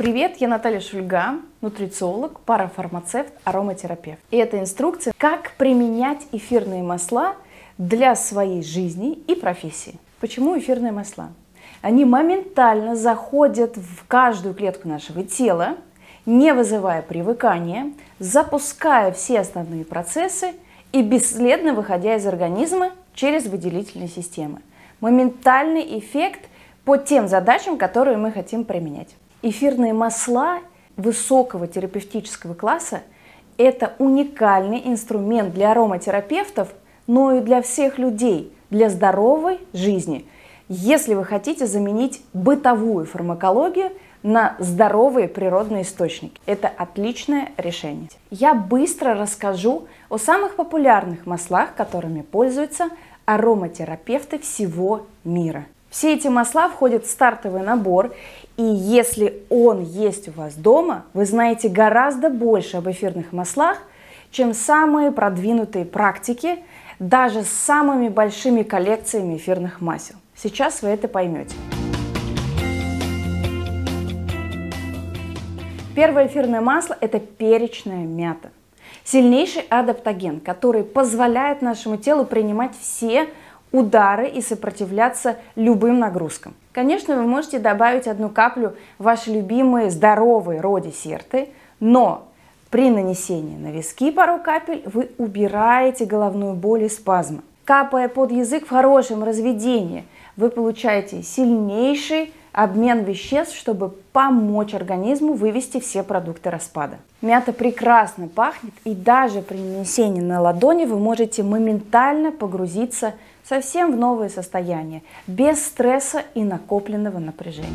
Привет, я Наталья Шульга, нутрициолог, парафармацевт, ароматерапевт. И это инструкция, как применять эфирные масла для своей жизни и профессии. Почему эфирные масла? Они моментально заходят в каждую клетку нашего тела, не вызывая привыкания, запуская все основные процессы и бесследно выходя из организма через выделительные системы. Моментальный эффект по тем задачам, которые мы хотим применять. Эфирные масла высокого терапевтического класса – это уникальный инструмент для ароматерапевтов, но и для всех людей, для здоровой жизни, если вы хотите заменить бытовую фармакологию на здоровые природные источники. Это отличное решение. Я быстро расскажу о самых популярных маслах, которыми пользуются ароматерапевты всего мира. Все эти масла входят в стартовый набор, и если он есть у вас дома, вы знаете гораздо больше об эфирных маслах, чем самые продвинутые практики, даже с самыми большими коллекциями эфирных масел. Сейчас вы это поймете. Первое эфирное масло – это перечная мята. Сильнейший адаптоген, который позволяет нашему телу принимать все удары и сопротивляться любым нагрузкам. Конечно, вы можете добавить одну каплю в ваши любимые здоровые родисерты, но при нанесении на виски пару капель вы убираете головную боль и спазмы. Капая под язык в хорошем разведении, вы получаете сильнейший обмен веществ, чтобы помочь организму вывести все продукты распада. Мята прекрасно пахнет, и даже при нанесении на ладони вы можете моментально погрузиться совсем в новое состояние, без стресса и накопленного напряжения.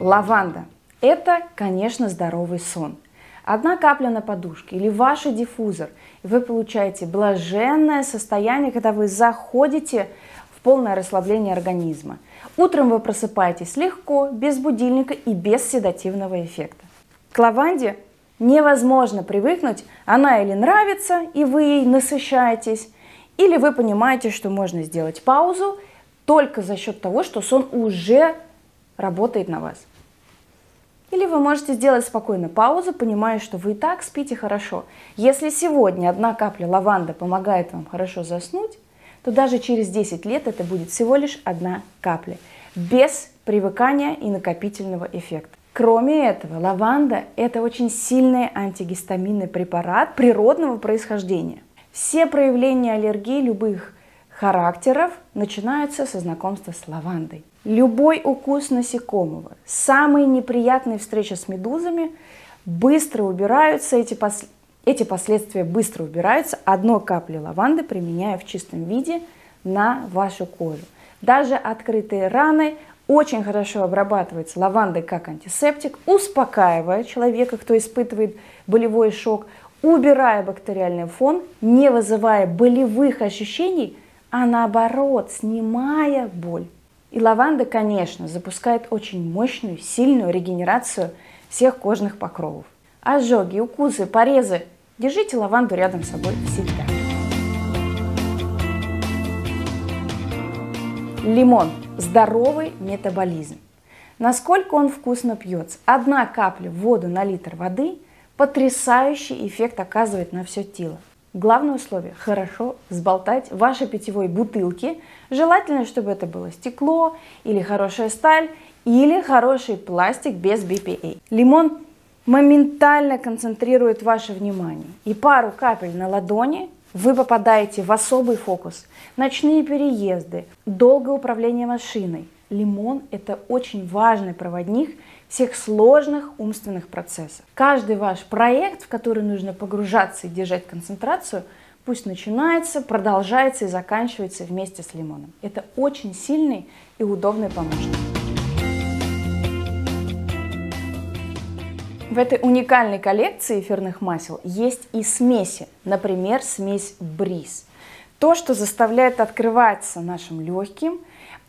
Лаванда – это, конечно, здоровый сон. Одна капля на подушке или ваш диффузор, вы получаете блаженное состояние, когда вы заходите в полное расслабление организма. Утром вы просыпаетесь легко, без будильника и без седативного эффекта. К лаванде невозможно привыкнуть, она или нравится, и вы ей насыщаетесь, или вы понимаете, что можно сделать паузу только за счет того, что сон уже работает на вас. Или вы можете сделать спокойно паузу, понимая, что вы и так спите хорошо. Если сегодня одна капля лаванды помогает вам хорошо заснуть, то даже через 10 лет это будет всего лишь одна капля, без привыкания и накопительного эффекта. Кроме этого, лаванда – это очень сильный антигистаминный препарат природного происхождения. Все проявления аллергии любых характеров начинаются со знакомства с лавандой. Любой укус насекомого, самые неприятные встречи с медузами быстро убираются, эти, пос... эти последствия быстро убираются одной каплей лаванды, применяя в чистом виде на вашу кожу. Даже открытые раны очень хорошо обрабатывается лавандой как антисептик, успокаивая человека, кто испытывает болевой шок, убирая бактериальный фон, не вызывая болевых ощущений, а наоборот, снимая боль. И лаванда, конечно, запускает очень мощную, сильную регенерацию всех кожных покровов. Ожоги, укусы, порезы. Держите лаванду рядом с собой всегда. Лимон здоровый метаболизм. Насколько он вкусно пьется. Одна капля в воду на литр воды потрясающий эффект оказывает на все тело. Главное условие – хорошо сболтать в вашей питьевой бутылке. Желательно, чтобы это было стекло или хорошая сталь, или хороший пластик без BPA. Лимон моментально концентрирует ваше внимание. И пару капель на ладони вы попадаете в особый фокус. Ночные переезды, долгое управление машиной. Лимон – это очень важный проводник всех сложных умственных процессов. Каждый ваш проект, в который нужно погружаться и держать концентрацию, пусть начинается, продолжается и заканчивается вместе с лимоном. Это очень сильный и удобный помощник. В этой уникальной коллекции эфирных масел есть и смеси, например, смесь бриз. То, что заставляет открываться нашим легким,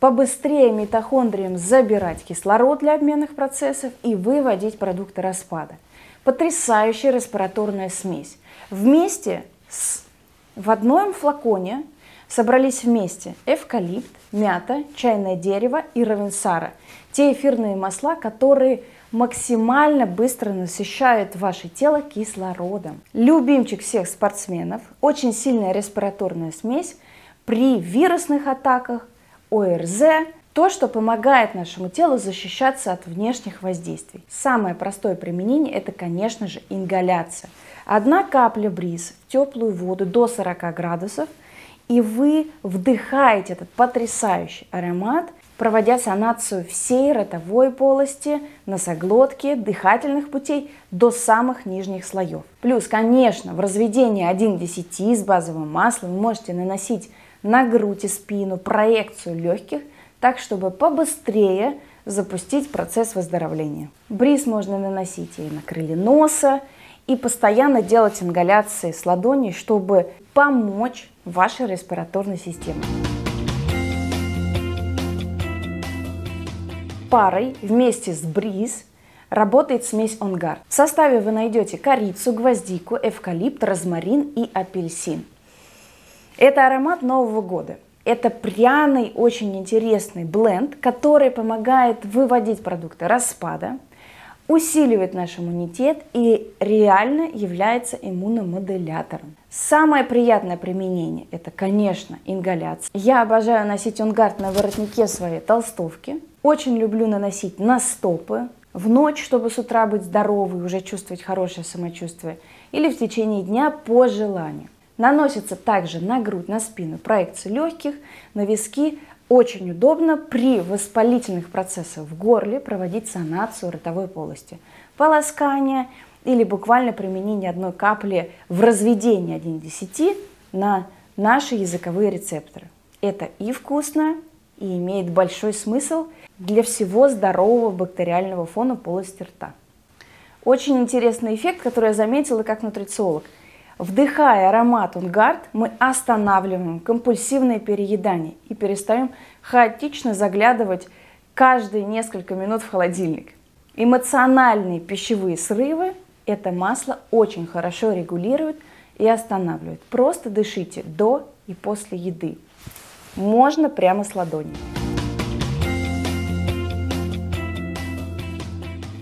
побыстрее митохондриям забирать кислород для обменных процессов и выводить продукты распада. Потрясающая респираторная смесь. Вместе с, в одном флаконе собрались вместе эвкалипт, мята, чайное дерево и равенсара. Те эфирные масла, которые максимально быстро насыщают ваше тело кислородом. Любимчик всех спортсменов, очень сильная респираторная смесь при вирусных атаках, ОРЗ, то, что помогает нашему телу защищаться от внешних воздействий. Самое простое применение – это, конечно же, ингаляция. Одна капля бриз в теплую воду до 40 градусов, и вы вдыхаете этот потрясающий аромат, проводя санацию всей ротовой полости, носоглотки, дыхательных путей до самых нижних слоев. Плюс, конечно, в разведении 1 к 10 с базовым маслом вы можете наносить на грудь и спину проекцию легких так, чтобы побыстрее запустить процесс выздоровления. Бриз можно наносить и на крылья носа, и постоянно делать ингаляции с ладоней, чтобы помочь вашей респираторной системе. Парой вместе с бриз работает смесь OnGuard. В составе вы найдете корицу, гвоздику, эвкалипт, розмарин и апельсин. Это аромат Нового года. Это пряный, очень интересный бленд, который помогает выводить продукты распада, усиливает наш иммунитет и реально является иммуномодулятором. Самое приятное применение – это, конечно, ингаляция. Я обожаю носить онгард на воротнике своей толстовки. Очень люблю наносить на стопы, в ночь, чтобы с утра быть здоровой, уже чувствовать хорошее самочувствие, или в течение дня по желанию. Наносится также на грудь, на спину, проекции легких, на виски. Очень удобно при воспалительных процессах в горле проводить санацию ротовой полости. Полоскание или буквально применение одной капли в разведении 1 к 10 на наши языковые рецепторы. Это и вкусно, и имеет большой смысл для всего здорового бактериального фона полости рта. Очень интересный эффект, который я заметила как нутрициолог – Вдыхая аромат Унгард, мы останавливаем компульсивное переедание и перестаем хаотично заглядывать каждые несколько минут в холодильник. Эмоциональные пищевые срывы это масло очень хорошо регулирует и останавливает. Просто дышите до и после еды. Можно прямо с ладони.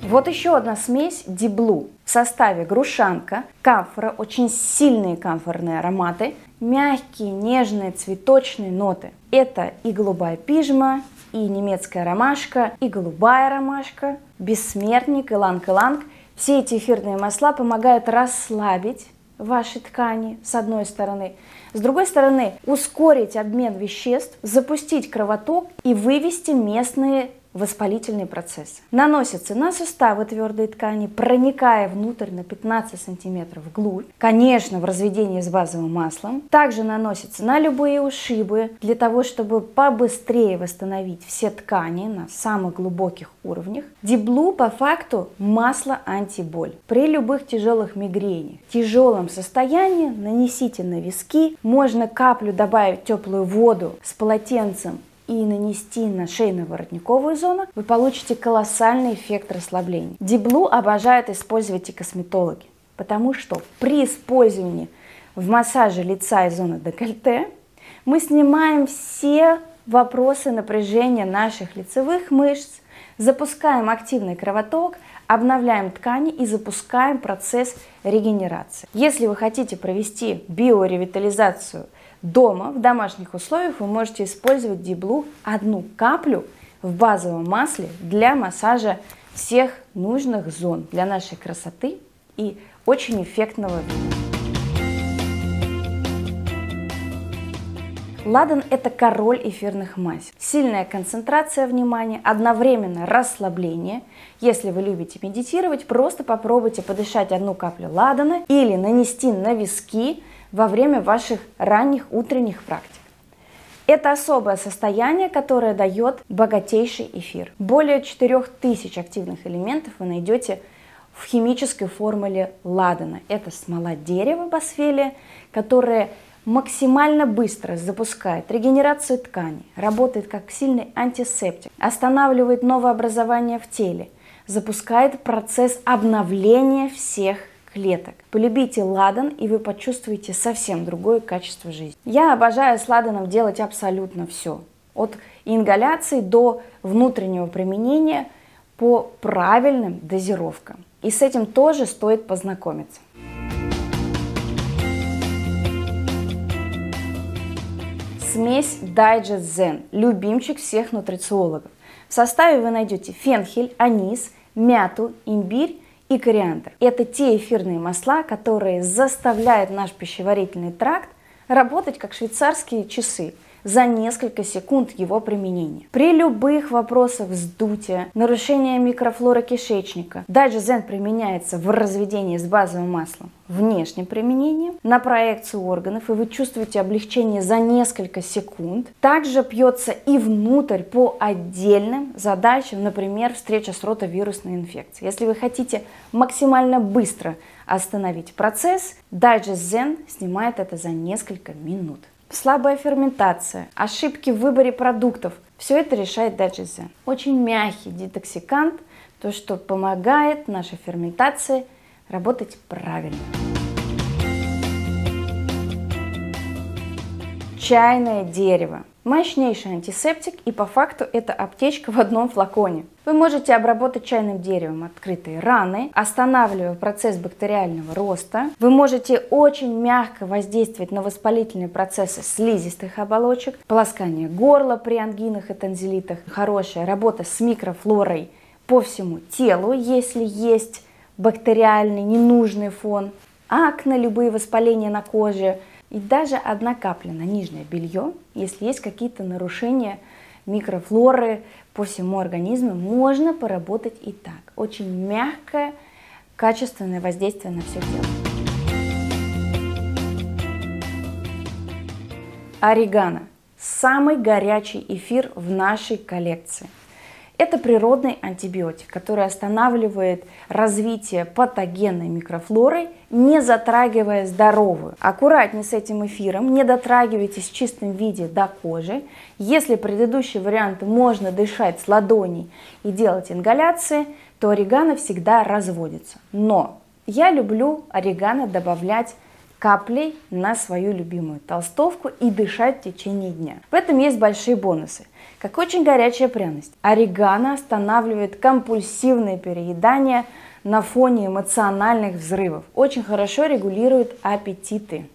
Вот еще одна смесь Диблу. В составе грушанка, камфора, очень сильные камфорные ароматы, мягкие, нежные, цветочные ноты. Это и голубая пижма, и немецкая ромашка, и голубая ромашка, бессмертник, иланг-иланг. Все эти эфирные масла помогают расслабить ваши ткани, с одной стороны. С другой стороны, ускорить обмен веществ, запустить кровоток и вывести местные воспалительный процесс. Наносится на суставы твердой ткани, проникая внутрь на 15 сантиметров вглубь. Конечно, в разведении с базовым маслом. Также наносится на любые ушибы, для того, чтобы побыстрее восстановить все ткани на самых глубоких уровнях. Диблу по факту масло антиболь. При любых тяжелых мигрениях, тяжелом состоянии нанесите на виски. Можно каплю добавить теплую воду с полотенцем и нанести на шейно-воротниковую зону, вы получите колоссальный эффект расслабления. Диблу обожают использовать и косметологи, потому что при использовании в массаже лица и зоны декольте мы снимаем все вопросы напряжения наших лицевых мышц, запускаем активный кровоток, обновляем ткани и запускаем процесс регенерации. Если вы хотите провести биоревитализацию – Дома, в домашних условиях, вы можете использовать диблу одну каплю в базовом масле для массажа всех нужных зон для нашей красоты и очень эффектного вида. Ладан – это король эфирных масел. Сильная концентрация внимания, одновременно расслабление. Если вы любите медитировать, просто попробуйте подышать одну каплю ладана или нанести на виски во время ваших ранних утренних практик. Это особое состояние, которое дает богатейший эфир. Более 4000 активных элементов вы найдете в химической формуле ладана. Это смола дерева басфелия, которая максимально быстро запускает регенерацию тканей, работает как сильный антисептик, останавливает новообразование в теле, запускает процесс обновления всех клеток. Полюбите ладан, и вы почувствуете совсем другое качество жизни. Я обожаю с ладаном делать абсолютно все. От ингаляции до внутреннего применения по правильным дозировкам. И с этим тоже стоит познакомиться. Смесь Digest Zen, любимчик всех нутрициологов. В составе вы найдете фенхель, анис, мяту, имбирь и кориандр. Это те эфирные масла, которые заставляют наш пищеварительный тракт работать как швейцарские часы за несколько секунд его применения. При любых вопросах вздутия, нарушения микрофлоры кишечника, даже Зен применяется в разведении с базовым маслом внешним применением на проекцию органов, и вы чувствуете облегчение за несколько секунд. Также пьется и внутрь по отдельным задачам, например, встреча с ротовирусной инфекцией. Если вы хотите максимально быстро остановить процесс, Digest Zen снимает это за несколько минут слабая ферментация, ошибки в выборе продуктов. Все это решает Даджизе. Очень мягкий детоксикант, то, что помогает нашей ферментации работать правильно. Чайное дерево. Мощнейший антисептик и по факту это аптечка в одном флаконе. Вы можете обработать чайным деревом открытые раны, останавливая процесс бактериального роста. Вы можете очень мягко воздействовать на воспалительные процессы слизистых оболочек, полоскание горла при ангинах и танзелитах, хорошая работа с микрофлорой по всему телу, если есть бактериальный ненужный фон, акне, любые воспаления на коже – и даже одна капля на нижнее белье, если есть какие-то нарушения микрофлоры по всему организму, можно поработать и так. Очень мягкое, качественное воздействие на все тело. Орегано. Самый горячий эфир в нашей коллекции – это природный антибиотик, который останавливает развитие патогенной микрофлоры, не затрагивая здоровую. Аккуратнее с этим эфиром, не дотрагивайтесь в чистом виде до кожи. Если предыдущий вариант можно дышать с ладоней и делать ингаляции, то орегано всегда разводится. Но я люблю орегано добавлять каплей на свою любимую толстовку и дышать в течение дня. В этом есть большие бонусы. Как очень горячая пряность. Орегано останавливает компульсивное переедание на фоне эмоциональных взрывов. Очень хорошо регулирует аппетиты.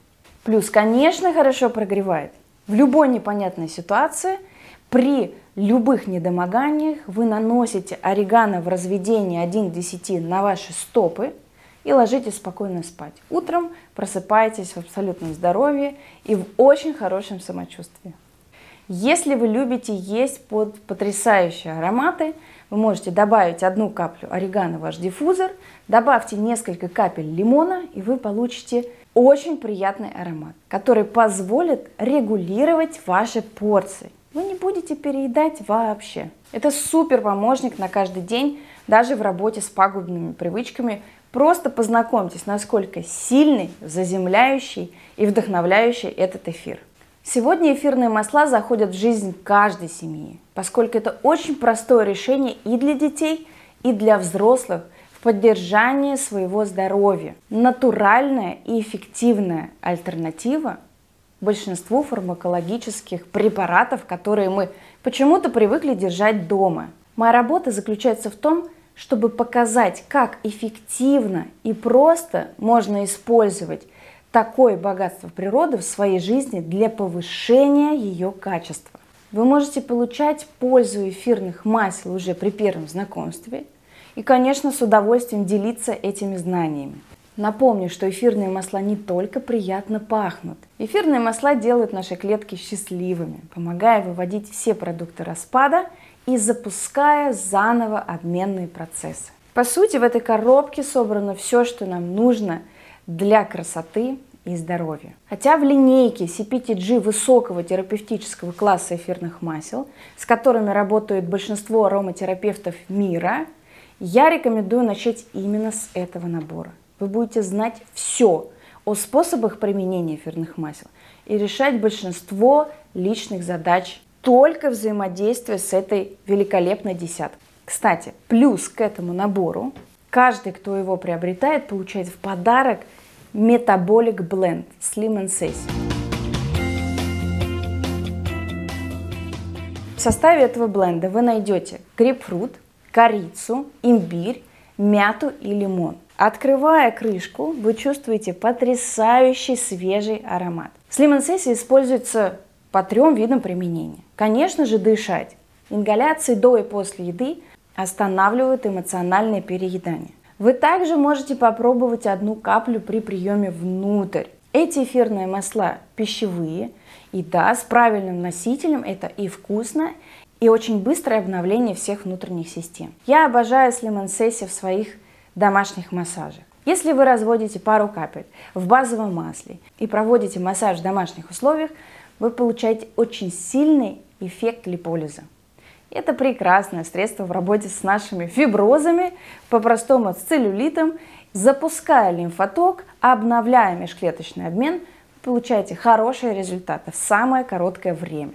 Плюс, конечно, хорошо прогревает. В любой непонятной ситуации при любых недомоганиях вы наносите орегано в разведении 1 к 10 на ваши стопы и ложитесь спокойно спать. Утром просыпаетесь в абсолютном здоровье и в очень хорошем самочувствии. Если вы любите есть под потрясающие ароматы, вы можете добавить одну каплю орегано в ваш диффузор, добавьте несколько капель лимона, и вы получите очень приятный аромат, который позволит регулировать ваши порции. Вы не будете переедать вообще. Это супер помощник на каждый день, даже в работе с пагубными привычками. Просто познакомьтесь, насколько сильный, заземляющий и вдохновляющий этот эфир. Сегодня эфирные масла заходят в жизнь каждой семьи, поскольку это очень простое решение и для детей, и для взрослых в поддержании своего здоровья. Натуральная и эффективная альтернатива большинству фармакологических препаратов, которые мы почему-то привыкли держать дома. Моя работа заключается в том, чтобы показать, как эффективно и просто можно использовать такое богатство природы в своей жизни для повышения ее качества. Вы можете получать пользу эфирных масел уже при первом знакомстве и, конечно, с удовольствием делиться этими знаниями. Напомню, что эфирные масла не только приятно пахнут. Эфирные масла делают наши клетки счастливыми, помогая выводить все продукты распада и запуская заново обменные процессы. По сути, в этой коробке собрано все, что нам нужно для красоты и здоровья. Хотя в линейке CPTG высокого терапевтического класса эфирных масел, с которыми работают большинство ароматерапевтов мира, я рекомендую начать именно с этого набора. Вы будете знать все о способах применения эфирных масел и решать большинство личных задач только взаимодействия с этой великолепной десяткой. Кстати, плюс к этому набору каждый, кто его приобретает, получает в подарок Metabolic Blend Slim and Sassy. В составе этого бленда вы найдете грейпфрут, корицу, имбирь, мяту и лимон. Открывая крышку, вы чувствуете потрясающий свежий аромат. Slim Sessi используется по трем видам применения. Конечно же, дышать. Ингаляции до и после еды останавливают эмоциональное переедание. Вы также можете попробовать одну каплю при приеме внутрь. Эти эфирные масла пищевые, и да, с правильным носителем это и вкусно, и очень быстрое обновление всех внутренних систем. Я обожаю Slim в своих домашних массажах. Если вы разводите пару капель в базовом масле и проводите массаж в домашних условиях, вы получаете очень сильный эффект липолиза. Это прекрасное средство в работе с нашими фиброзами, по-простому с целлюлитом. Запуская лимфоток, обновляя межклеточный обмен, получаете хорошие результаты в самое короткое время.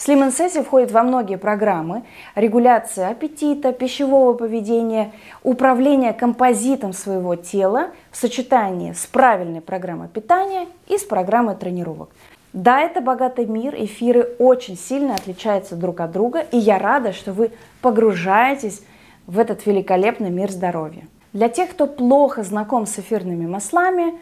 Slim Sessi входит во многие программы регуляции аппетита, пищевого поведения, управления композитом своего тела в сочетании с правильной программой питания и с программой тренировок. Да, это богатый мир, эфиры очень сильно отличаются друг от друга, и я рада, что вы погружаетесь в этот великолепный мир здоровья. Для тех, кто плохо знаком с эфирными маслами,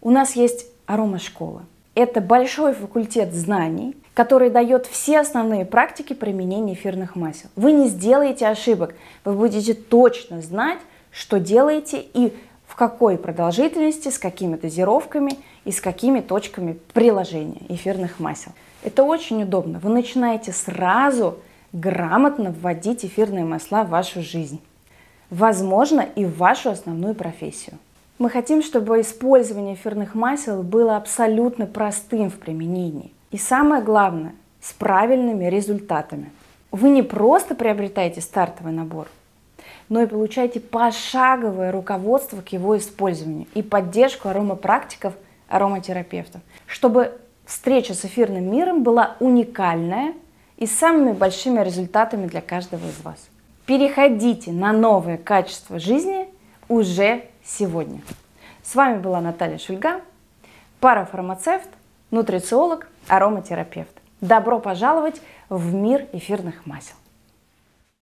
у нас есть аромашкола. Это большой факультет знаний, который дает все основные практики применения эфирных масел. Вы не сделаете ошибок, вы будете точно знать, что делаете и в какой продолжительности, с какими дозировками и с какими точками приложения эфирных масел. Это очень удобно. Вы начинаете сразу грамотно вводить эфирные масла в вашу жизнь. Возможно, и в вашу основную профессию. Мы хотим, чтобы использование эфирных масел было абсолютно простым в применении. И самое главное, с правильными результатами. Вы не просто приобретаете стартовый набор, но и получаете пошаговое руководство к его использованию и поддержку аромапрактиков, ароматерапевтов, чтобы встреча с эфирным миром была уникальная и с самыми большими результатами для каждого из вас. Переходите на новое качество жизни уже сегодня. С вами была Наталья Шульга, парафармацевт, нутрициолог, ароматерапевт. Добро пожаловать в мир эфирных масел.